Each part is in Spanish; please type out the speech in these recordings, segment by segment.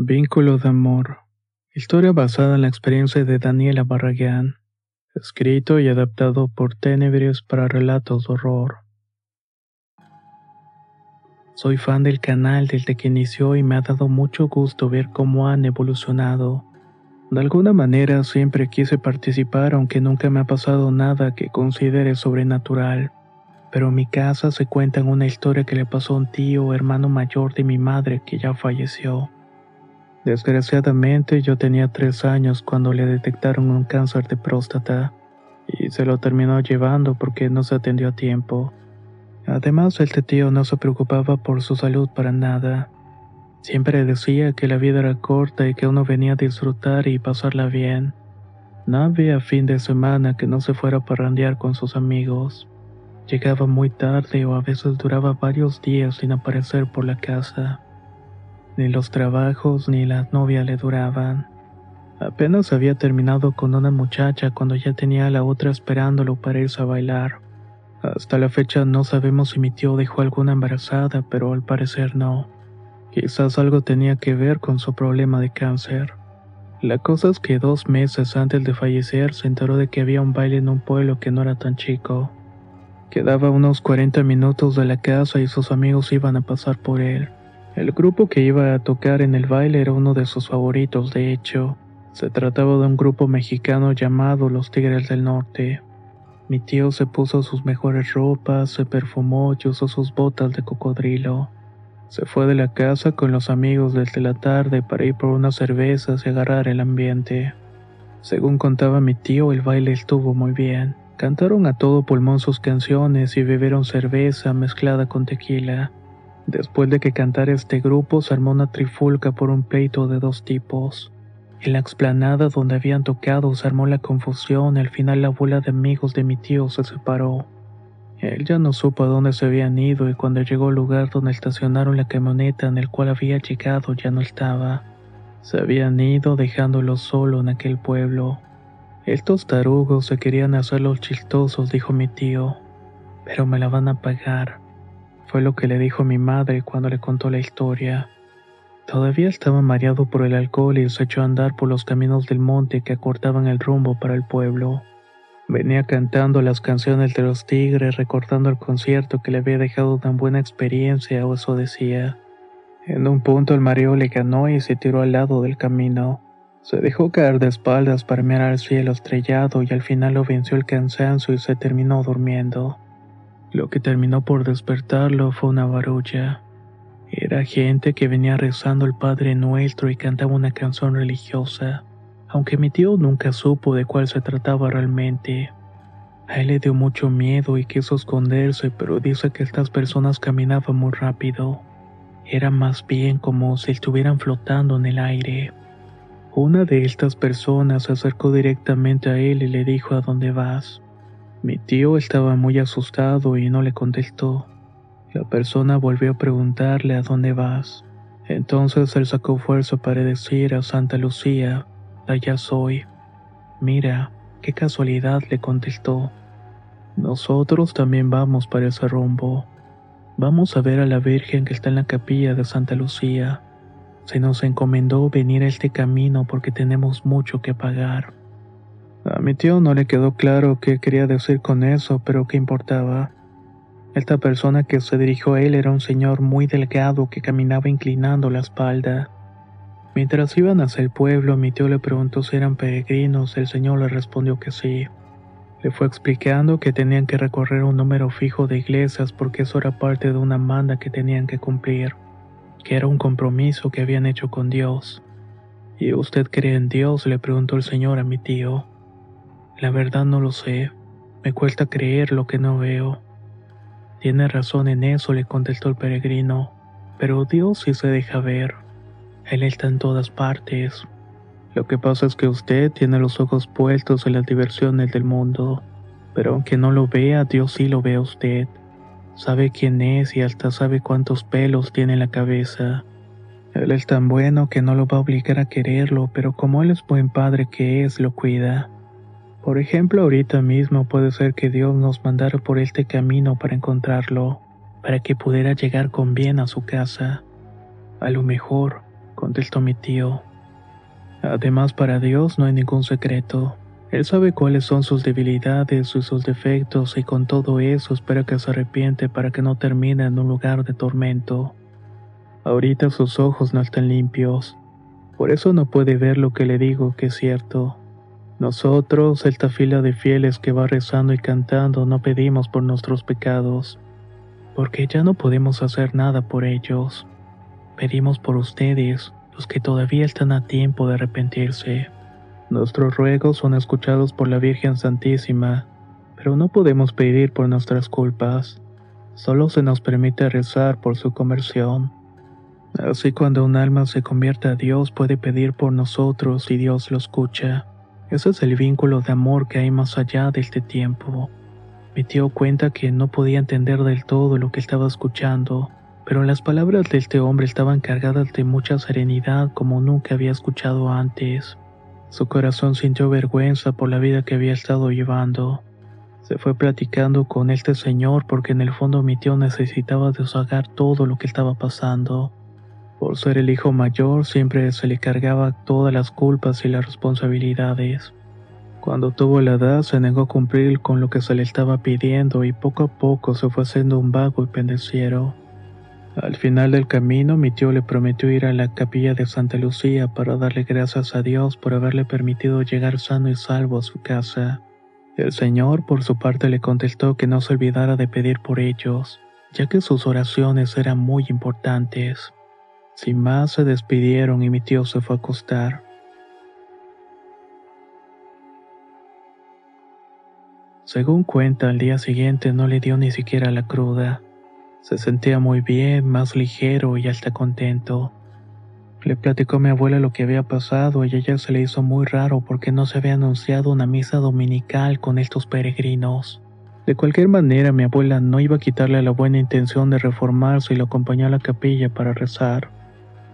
Vínculo de amor. Historia basada en la experiencia de Daniela Barragán. Escrito y adaptado por Tenebris para relatos de horror. Soy fan del canal desde que inició y me ha dado mucho gusto ver cómo han evolucionado. De alguna manera siempre quise participar aunque nunca me ha pasado nada que considere sobrenatural. Pero en mi casa se cuenta una historia que le pasó a un tío hermano mayor de mi madre que ya falleció. Desgraciadamente yo tenía tres años cuando le detectaron un cáncer de próstata y se lo terminó llevando porque no se atendió a tiempo. Además, este tío no se preocupaba por su salud para nada. Siempre decía que la vida era corta y que uno venía a disfrutar y pasarla bien. No había fin de semana que no se fuera a parrandear con sus amigos. Llegaba muy tarde o a veces duraba varios días sin aparecer por la casa. Ni los trabajos ni las novias le duraban. Apenas había terminado con una muchacha cuando ya tenía a la otra esperándolo para irse a bailar. Hasta la fecha no sabemos si mi tío dejó alguna embarazada, pero al parecer no. Quizás algo tenía que ver con su problema de cáncer. La cosa es que dos meses antes de fallecer se enteró de que había un baile en un pueblo que no era tan chico. Quedaba unos 40 minutos de la casa y sus amigos iban a pasar por él. El grupo que iba a tocar en el baile era uno de sus favoritos, de hecho. Se trataba de un grupo mexicano llamado Los Tigres del Norte. Mi tío se puso sus mejores ropas, se perfumó y usó sus botas de cocodrilo. Se fue de la casa con los amigos desde la tarde para ir por unas cervezas y agarrar el ambiente. Según contaba mi tío, el baile estuvo muy bien. Cantaron a todo pulmón sus canciones y bebieron cerveza mezclada con tequila. Después de que cantara este grupo, se armó una trifulca por un pleito de dos tipos. En la explanada donde habían tocado se armó la confusión al final la bola de amigos de mi tío se separó. Él ya no supo a dónde se habían ido y cuando llegó al lugar donde estacionaron la camioneta en el cual había llegado ya no estaba. Se habían ido dejándolo solo en aquel pueblo. Estos tarugos se querían hacer los chistosos, dijo mi tío, pero me la van a pagar. Fue lo que le dijo mi madre cuando le contó la historia. Todavía estaba mareado por el alcohol y se echó a andar por los caminos del monte que acortaban el rumbo para el pueblo. Venía cantando las canciones de los tigres, recordando el concierto que le había dejado tan buena experiencia, o eso decía. En un punto el mareo le ganó y se tiró al lado del camino. Se dejó caer de espaldas para mirar al cielo estrellado y al final lo venció el cansancio y se terminó durmiendo. Lo que terminó por despertarlo fue una barulla. Era gente que venía rezando el Padre Nuestro y cantaba una canción religiosa, aunque mi tío nunca supo de cuál se trataba realmente. A él le dio mucho miedo y quiso esconderse, pero dice que estas personas caminaban muy rápido. Era más bien como si estuvieran flotando en el aire. Una de estas personas se acercó directamente a él y le dijo a dónde vas. Mi tío estaba muy asustado y no le contestó. La persona volvió a preguntarle a dónde vas. Entonces él sacó fuerza para decir a Santa Lucía, allá soy. Mira, qué casualidad le contestó. Nosotros también vamos para ese rumbo. Vamos a ver a la Virgen que está en la capilla de Santa Lucía. Se nos encomendó venir a este camino porque tenemos mucho que pagar. A mi tío no le quedó claro qué quería decir con eso, pero qué importaba. Esta persona que se dirigió a él era un señor muy delgado que caminaba inclinando la espalda. Mientras iban hacia el pueblo, mi tío le preguntó si eran peregrinos, el señor le respondió que sí. Le fue explicando que tenían que recorrer un número fijo de iglesias porque eso era parte de una manda que tenían que cumplir, que era un compromiso que habían hecho con Dios. ¿Y usted cree en Dios? le preguntó el señor a mi tío. La verdad no lo sé, me cuesta creer lo que no veo. Tiene razón en eso, le contestó el peregrino. pero Dios sí se deja ver. Él está en todas partes. Lo que pasa es que usted tiene los ojos puestos en las diversiones del mundo, pero aunque no lo vea, Dios sí lo ve a usted. Sabe quién es y hasta sabe cuántos pelos tiene en la cabeza. Él es tan bueno que no lo va a obligar a quererlo, pero como él es buen padre que es, lo cuida. Por ejemplo, ahorita mismo puede ser que Dios nos mandara por este camino para encontrarlo, para que pudiera llegar con bien a su casa. A lo mejor, contestó mi tío. Además, para Dios no hay ningún secreto. Él sabe cuáles son sus debilidades y sus defectos y con todo eso espera que se arrepiente para que no termine en un lugar de tormento. Ahorita sus ojos no están limpios, por eso no puede ver lo que le digo que es cierto. Nosotros, esta fila de fieles que va rezando y cantando, no pedimos por nuestros pecados, porque ya no podemos hacer nada por ellos. Pedimos por ustedes, los que todavía están a tiempo de arrepentirse. Nuestros ruegos son escuchados por la Virgen Santísima, pero no podemos pedir por nuestras culpas. Solo se nos permite rezar por su conversión. Así cuando un alma se convierte a Dios puede pedir por nosotros y Dios lo escucha. Ese es el vínculo de amor que hay más allá de este tiempo. Mi tío cuenta que no podía entender del todo lo que estaba escuchando, pero las palabras de este hombre estaban cargadas de mucha serenidad como nunca había escuchado antes. Su corazón sintió vergüenza por la vida que había estado llevando. Se fue platicando con este señor porque en el fondo mi tío necesitaba desahogar todo lo que estaba pasando. Por ser el hijo mayor siempre se le cargaba todas las culpas y las responsabilidades. Cuando tuvo la edad se negó a cumplir con lo que se le estaba pidiendo y poco a poco se fue haciendo un vago y pendenciero. Al final del camino, mi tío le prometió ir a la capilla de Santa Lucía para darle gracias a Dios por haberle permitido llegar sano y salvo a su casa. El Señor, por su parte, le contestó que no se olvidara de pedir por ellos, ya que sus oraciones eran muy importantes. Sin más, se despidieron y mi tío se fue a acostar. Según cuenta, al día siguiente no le dio ni siquiera la cruda. Se sentía muy bien, más ligero y hasta contento. Le platicó a mi abuela lo que había pasado y a ella se le hizo muy raro porque no se había anunciado una misa dominical con estos peregrinos. De cualquier manera, mi abuela no iba a quitarle la buena intención de reformarse y lo acompañó a la capilla para rezar.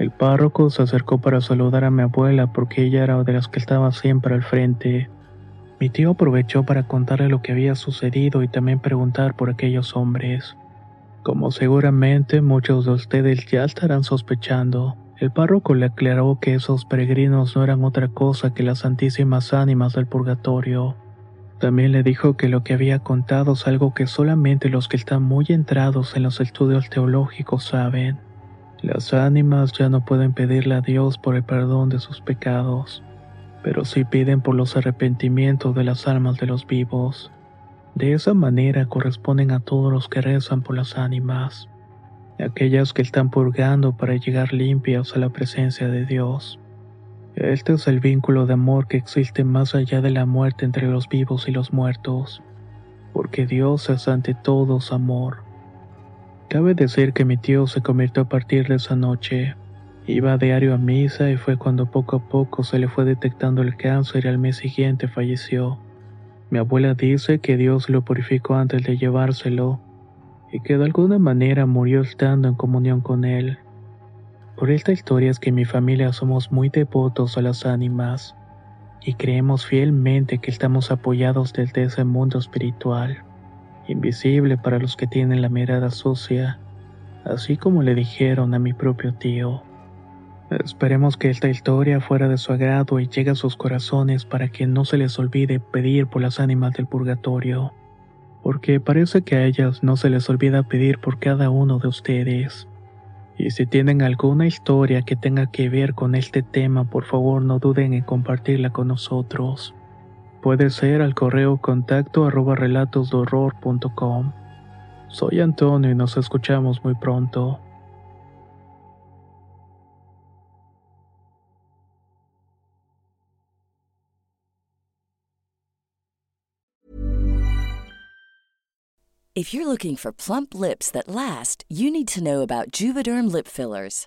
El párroco se acercó para saludar a mi abuela porque ella era de las que estaba siempre al frente. Mi tío aprovechó para contarle lo que había sucedido y también preguntar por aquellos hombres. Como seguramente muchos de ustedes ya estarán sospechando, el párroco le aclaró que esos peregrinos no eran otra cosa que las santísimas ánimas del purgatorio. También le dijo que lo que había contado es algo que solamente los que están muy entrados en los estudios teológicos saben. Las ánimas ya no pueden pedirle a Dios por el perdón de sus pecados, pero sí piden por los arrepentimientos de las almas de los vivos. De esa manera corresponden a todos los que rezan por las ánimas, aquellas que están purgando para llegar limpias a la presencia de Dios. Este es el vínculo de amor que existe más allá de la muerte entre los vivos y los muertos, porque Dios es ante todos amor. Cabe decir que mi tío se convirtió a partir de esa noche. Iba a diario a misa y fue cuando poco a poco se le fue detectando el cáncer y al mes siguiente falleció. Mi abuela dice que Dios lo purificó antes de llevárselo y que de alguna manera murió estando en comunión con él. Por esta historia es que mi familia somos muy devotos a las ánimas y creemos fielmente que estamos apoyados desde ese mundo espiritual, invisible para los que tienen la mirada sucia, así como le dijeron a mi propio tío. Esperemos que esta historia fuera de su agrado y llegue a sus corazones para que no se les olvide pedir por las ánimas del purgatorio, porque parece que a ellas no se les olvida pedir por cada uno de ustedes. Y si tienen alguna historia que tenga que ver con este tema, por favor no duden en compartirla con nosotros. Puede ser al correo contacto arroba relatosdorror.com. Soy Antonio y nos escuchamos muy pronto. If you're looking for plump lips that last, you need to know about Juvederm lip fillers.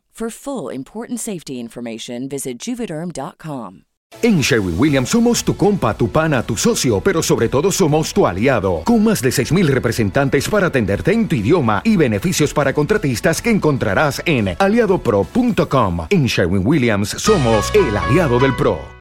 For full important safety information, visit juvederm.com. En Sherwin Williams somos tu compa, tu pana, tu socio, pero sobre todo somos tu aliado, con más de 6.000 representantes para atenderte en tu idioma y beneficios para contratistas que encontrarás en aliadopro.com. En Sherwin Williams somos el aliado del PRO.